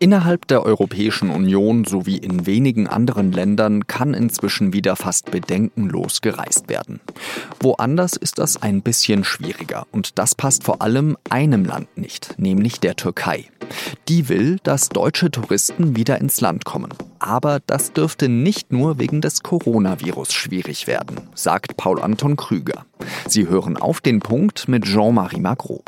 Innerhalb der Europäischen Union sowie in wenigen anderen Ländern kann inzwischen wieder fast bedenkenlos gereist werden. Woanders ist das ein bisschen schwieriger und das passt vor allem einem Land nicht, nämlich der Türkei. Die will, dass deutsche Touristen wieder ins Land kommen. Aber das dürfte nicht nur wegen des Coronavirus schwierig werden, sagt Paul Anton Krüger. Sie hören auf den Punkt mit Jean-Marie Magro.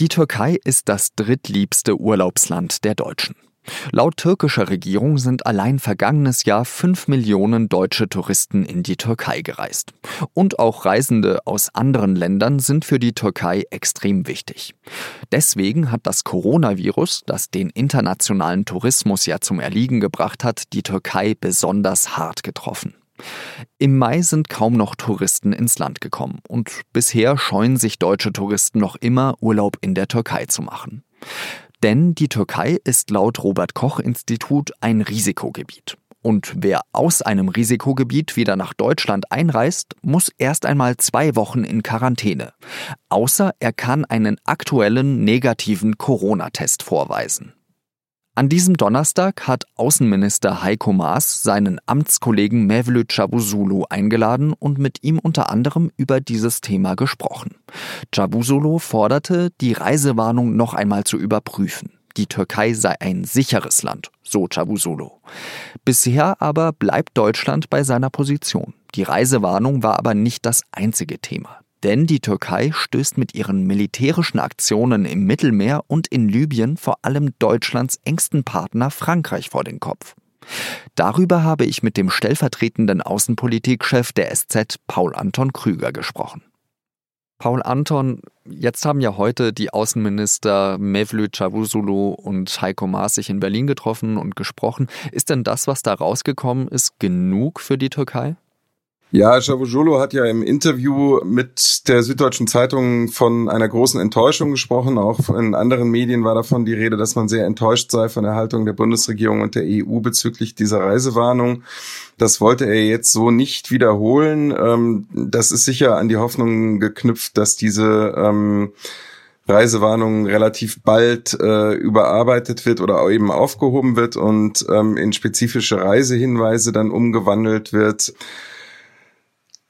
Die Türkei ist das drittliebste Urlaubsland der Deutschen. Laut türkischer Regierung sind allein vergangenes Jahr fünf Millionen deutsche Touristen in die Türkei gereist. Und auch Reisende aus anderen Ländern sind für die Türkei extrem wichtig. Deswegen hat das Coronavirus, das den internationalen Tourismus ja zum Erliegen gebracht hat, die Türkei besonders hart getroffen. Im Mai sind kaum noch Touristen ins Land gekommen und bisher scheuen sich deutsche Touristen noch immer, Urlaub in der Türkei zu machen. Denn die Türkei ist laut Robert Koch Institut ein Risikogebiet. Und wer aus einem Risikogebiet wieder nach Deutschland einreist, muss erst einmal zwei Wochen in Quarantäne. Außer er kann einen aktuellen negativen Corona-Test vorweisen. An diesem Donnerstag hat Außenminister Heiko Maas seinen Amtskollegen Mevlüt Cavusoglu eingeladen und mit ihm unter anderem über dieses Thema gesprochen. Cavusoglu forderte, die Reisewarnung noch einmal zu überprüfen. Die Türkei sei ein sicheres Land, so Cavusoglu. Bisher aber bleibt Deutschland bei seiner Position. Die Reisewarnung war aber nicht das einzige Thema. Denn die Türkei stößt mit ihren militärischen Aktionen im Mittelmeer und in Libyen vor allem Deutschlands engsten Partner Frankreich vor den Kopf. Darüber habe ich mit dem stellvertretenden Außenpolitikchef der SZ Paul Anton Krüger gesprochen. Paul Anton, jetzt haben ja heute die Außenminister Mevlüt Cavusoglu und Heiko Maas sich in Berlin getroffen und gesprochen. Ist denn das, was da rausgekommen ist, genug für die Türkei? Ja, Cavusoglu hat ja im Interview mit der Süddeutschen Zeitung von einer großen Enttäuschung gesprochen. Auch in anderen Medien war davon die Rede, dass man sehr enttäuscht sei von der Haltung der Bundesregierung und der EU bezüglich dieser Reisewarnung. Das wollte er jetzt so nicht wiederholen. Ähm, das ist sicher an die Hoffnung geknüpft, dass diese ähm, Reisewarnung relativ bald äh, überarbeitet wird oder eben aufgehoben wird und ähm, in spezifische Reisehinweise dann umgewandelt wird.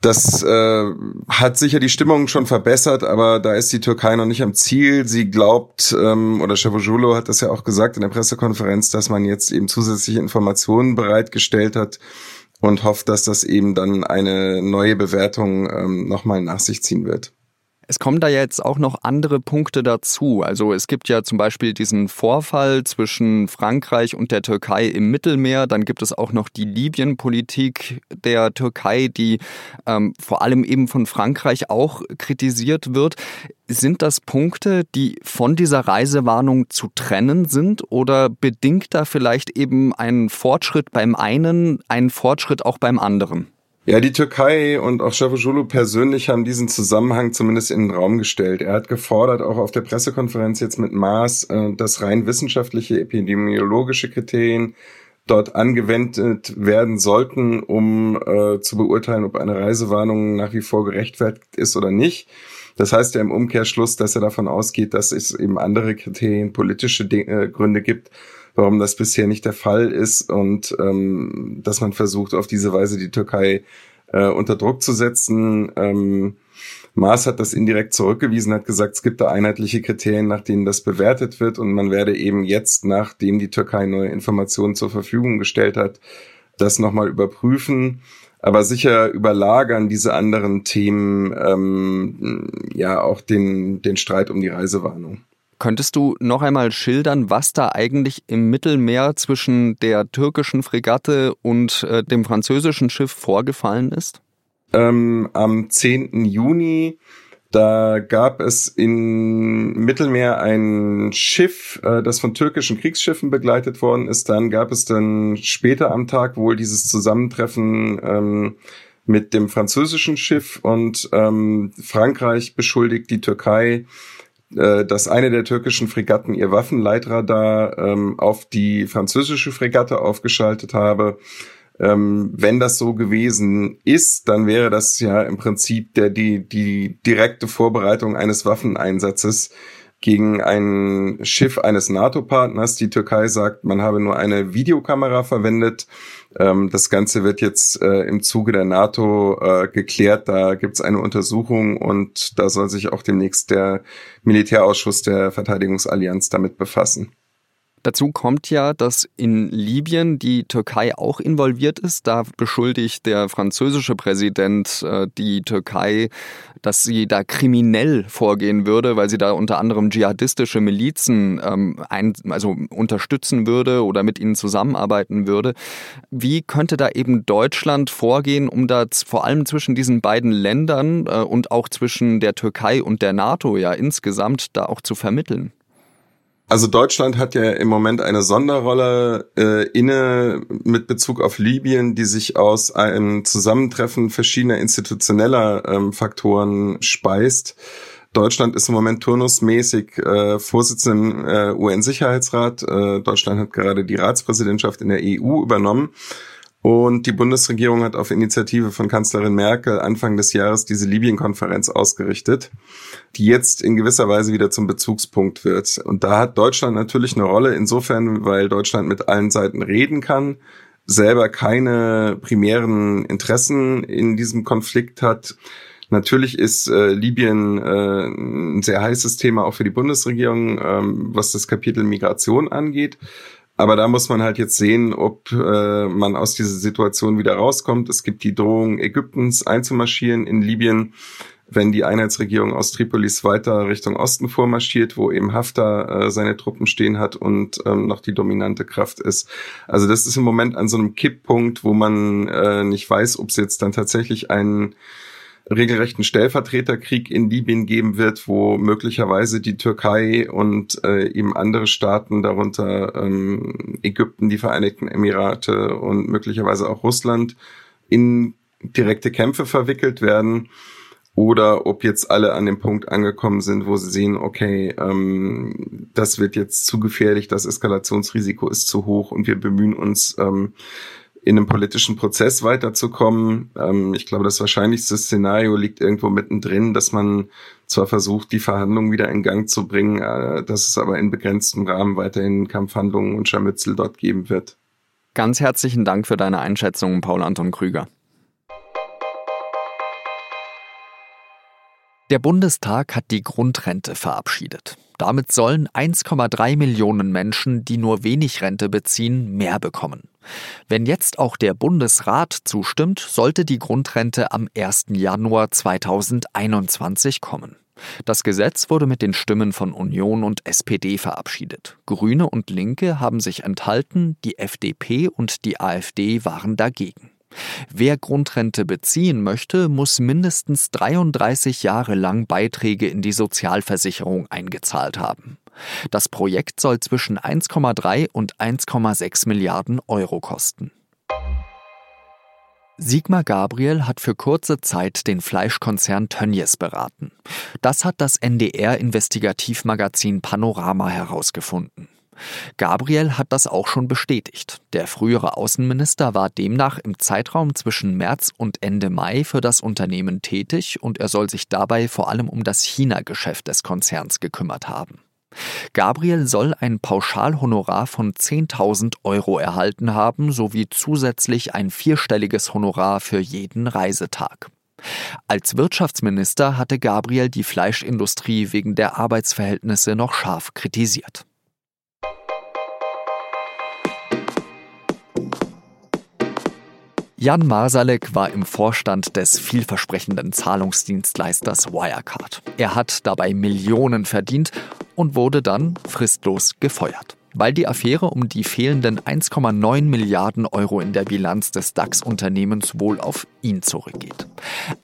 Das äh, hat sicher die Stimmung schon verbessert, aber da ist die Türkei noch nicht am Ziel. Sie glaubt, ähm, oder Cavusoglu hat das ja auch gesagt in der Pressekonferenz, dass man jetzt eben zusätzliche Informationen bereitgestellt hat und hofft, dass das eben dann eine neue Bewertung ähm, nochmal nach sich ziehen wird. Es kommen da jetzt auch noch andere Punkte dazu. Also es gibt ja zum Beispiel diesen Vorfall zwischen Frankreich und der Türkei im Mittelmeer. Dann gibt es auch noch die Libyen-Politik der Türkei, die ähm, vor allem eben von Frankreich auch kritisiert wird. Sind das Punkte, die von dieser Reisewarnung zu trennen sind oder bedingt da vielleicht eben ein Fortschritt beim einen, einen Fortschritt auch beim anderen? Ja, die Türkei und auch Cavusoglu persönlich haben diesen Zusammenhang zumindest in den Raum gestellt. Er hat gefordert, auch auf der Pressekonferenz jetzt mit Maas, äh, dass rein wissenschaftliche, epidemiologische Kriterien dort angewendet werden sollten, um äh, zu beurteilen, ob eine Reisewarnung nach wie vor gerechtfertigt ist oder nicht. Das heißt ja im Umkehrschluss, dass er davon ausgeht, dass es eben andere Kriterien, politische De äh, Gründe gibt, warum das bisher nicht der Fall ist und ähm, dass man versucht, auf diese Weise die Türkei äh, unter Druck zu setzen. Ähm, Maas hat das indirekt zurückgewiesen, hat gesagt, es gibt da einheitliche Kriterien, nach denen das bewertet wird und man werde eben jetzt, nachdem die Türkei neue Informationen zur Verfügung gestellt hat, das nochmal überprüfen. Aber sicher überlagern diese anderen Themen ähm, ja auch den, den Streit um die Reisewarnung. Könntest du noch einmal schildern, was da eigentlich im Mittelmeer zwischen der türkischen Fregatte und äh, dem französischen Schiff vorgefallen ist? Ähm, am 10. Juni, da gab es im Mittelmeer ein Schiff, äh, das von türkischen Kriegsschiffen begleitet worden ist. Dann gab es dann später am Tag wohl dieses Zusammentreffen ähm, mit dem französischen Schiff und ähm, Frankreich beschuldigt die Türkei, äh, dass eine der türkischen Fregatten ihr Waffenleitradar ähm, auf die französische Fregatte aufgeschaltet habe. Ähm, wenn das so gewesen ist, dann wäre das ja im Prinzip der, die, die direkte Vorbereitung eines Waffeneinsatzes gegen ein Schiff eines NATO-Partners. Die Türkei sagt, man habe nur eine Videokamera verwendet. Ähm, das Ganze wird jetzt äh, im Zuge der NATO äh, geklärt. Da gibt es eine Untersuchung und da soll sich auch demnächst der Militärausschuss der Verteidigungsallianz damit befassen. Dazu kommt ja, dass in Libyen die Türkei auch involviert ist. Da beschuldigt der französische Präsident äh, die Türkei, dass sie da kriminell vorgehen würde, weil sie da unter anderem dschihadistische Milizen ähm, ein, also unterstützen würde oder mit ihnen zusammenarbeiten würde. Wie könnte da eben Deutschland vorgehen, um da vor allem zwischen diesen beiden Ländern äh, und auch zwischen der Türkei und der NATO ja insgesamt da auch zu vermitteln? Also Deutschland hat ja im Moment eine Sonderrolle äh, inne mit Bezug auf Libyen, die sich aus einem Zusammentreffen verschiedener institutioneller ähm, Faktoren speist. Deutschland ist im Moment turnusmäßig äh, Vorsitzender im äh, UN-Sicherheitsrat. Äh, Deutschland hat gerade die Ratspräsidentschaft in der EU übernommen. Und die Bundesregierung hat auf Initiative von Kanzlerin Merkel Anfang des Jahres diese Libyen-Konferenz ausgerichtet, die jetzt in gewisser Weise wieder zum Bezugspunkt wird. Und da hat Deutschland natürlich eine Rolle insofern, weil Deutschland mit allen Seiten reden kann, selber keine primären Interessen in diesem Konflikt hat. Natürlich ist äh, Libyen äh, ein sehr heißes Thema auch für die Bundesregierung, ähm, was das Kapitel Migration angeht. Aber da muss man halt jetzt sehen, ob äh, man aus dieser Situation wieder rauskommt. Es gibt die Drohung Ägyptens einzumarschieren in Libyen, wenn die Einheitsregierung aus Tripolis weiter Richtung Osten vormarschiert, wo eben Haftar äh, seine Truppen stehen hat und ähm, noch die dominante Kraft ist. Also das ist im Moment an so einem Kipppunkt, wo man äh, nicht weiß, ob es jetzt dann tatsächlich einen regelrechten Stellvertreterkrieg in Libyen geben wird, wo möglicherweise die Türkei und äh, eben andere Staaten, darunter ähm, Ägypten, die Vereinigten Emirate und möglicherweise auch Russland, in direkte Kämpfe verwickelt werden oder ob jetzt alle an dem Punkt angekommen sind, wo sie sehen, okay, ähm, das wird jetzt zu gefährlich, das Eskalationsrisiko ist zu hoch und wir bemühen uns, ähm, in einem politischen Prozess weiterzukommen. Ähm, ich glaube, das wahrscheinlichste Szenario liegt irgendwo mittendrin, dass man zwar versucht, die Verhandlungen wieder in Gang zu bringen, äh, dass es aber in begrenztem Rahmen weiterhin Kampfhandlungen und Scharmützel dort geben wird. Ganz herzlichen Dank für deine Einschätzung, Paul Anton Krüger. Der Bundestag hat die Grundrente verabschiedet. Damit sollen 1,3 Millionen Menschen, die nur wenig Rente beziehen, mehr bekommen. Wenn jetzt auch der Bundesrat zustimmt, sollte die Grundrente am 1. Januar 2021 kommen. Das Gesetz wurde mit den Stimmen von Union und SPD verabschiedet. Grüne und Linke haben sich enthalten, die FDP und die AfD waren dagegen. Wer Grundrente beziehen möchte, muss mindestens 33 Jahre lang Beiträge in die Sozialversicherung eingezahlt haben. Das Projekt soll zwischen 1,3 und 1,6 Milliarden Euro kosten. Sigmar Gabriel hat für kurze Zeit den Fleischkonzern Tönnies beraten. Das hat das NDR-Investigativmagazin Panorama herausgefunden. Gabriel hat das auch schon bestätigt. Der frühere Außenminister war demnach im Zeitraum zwischen März und Ende Mai für das Unternehmen tätig und er soll sich dabei vor allem um das China-Geschäft des Konzerns gekümmert haben. Gabriel soll ein Pauschalhonorar von 10.000 Euro erhalten haben sowie zusätzlich ein vierstelliges Honorar für jeden Reisetag. Als Wirtschaftsminister hatte Gabriel die Fleischindustrie wegen der Arbeitsverhältnisse noch scharf kritisiert. Jan Masalek war im Vorstand des vielversprechenden Zahlungsdienstleisters Wirecard. Er hat dabei Millionen verdient und wurde dann fristlos gefeuert weil die Affäre um die fehlenden 1,9 Milliarden Euro in der Bilanz des DAX-Unternehmens wohl auf ihn zurückgeht.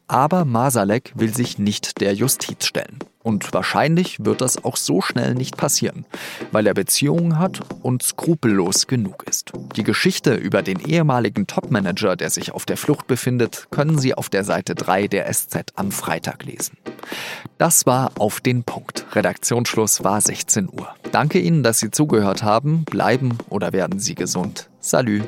Aber Masalek will sich nicht der Justiz stellen. Und wahrscheinlich wird das auch so schnell nicht passieren, weil er Beziehungen hat und skrupellos genug ist. Die Geschichte über den ehemaligen Topmanager, der sich auf der Flucht befindet, können Sie auf der Seite 3 der SZ am Freitag lesen. Das war auf den Punkt. Redaktionsschluss war 16 Uhr. Danke Ihnen, dass Sie zugehört haben. Bleiben oder werden Sie gesund. Salü.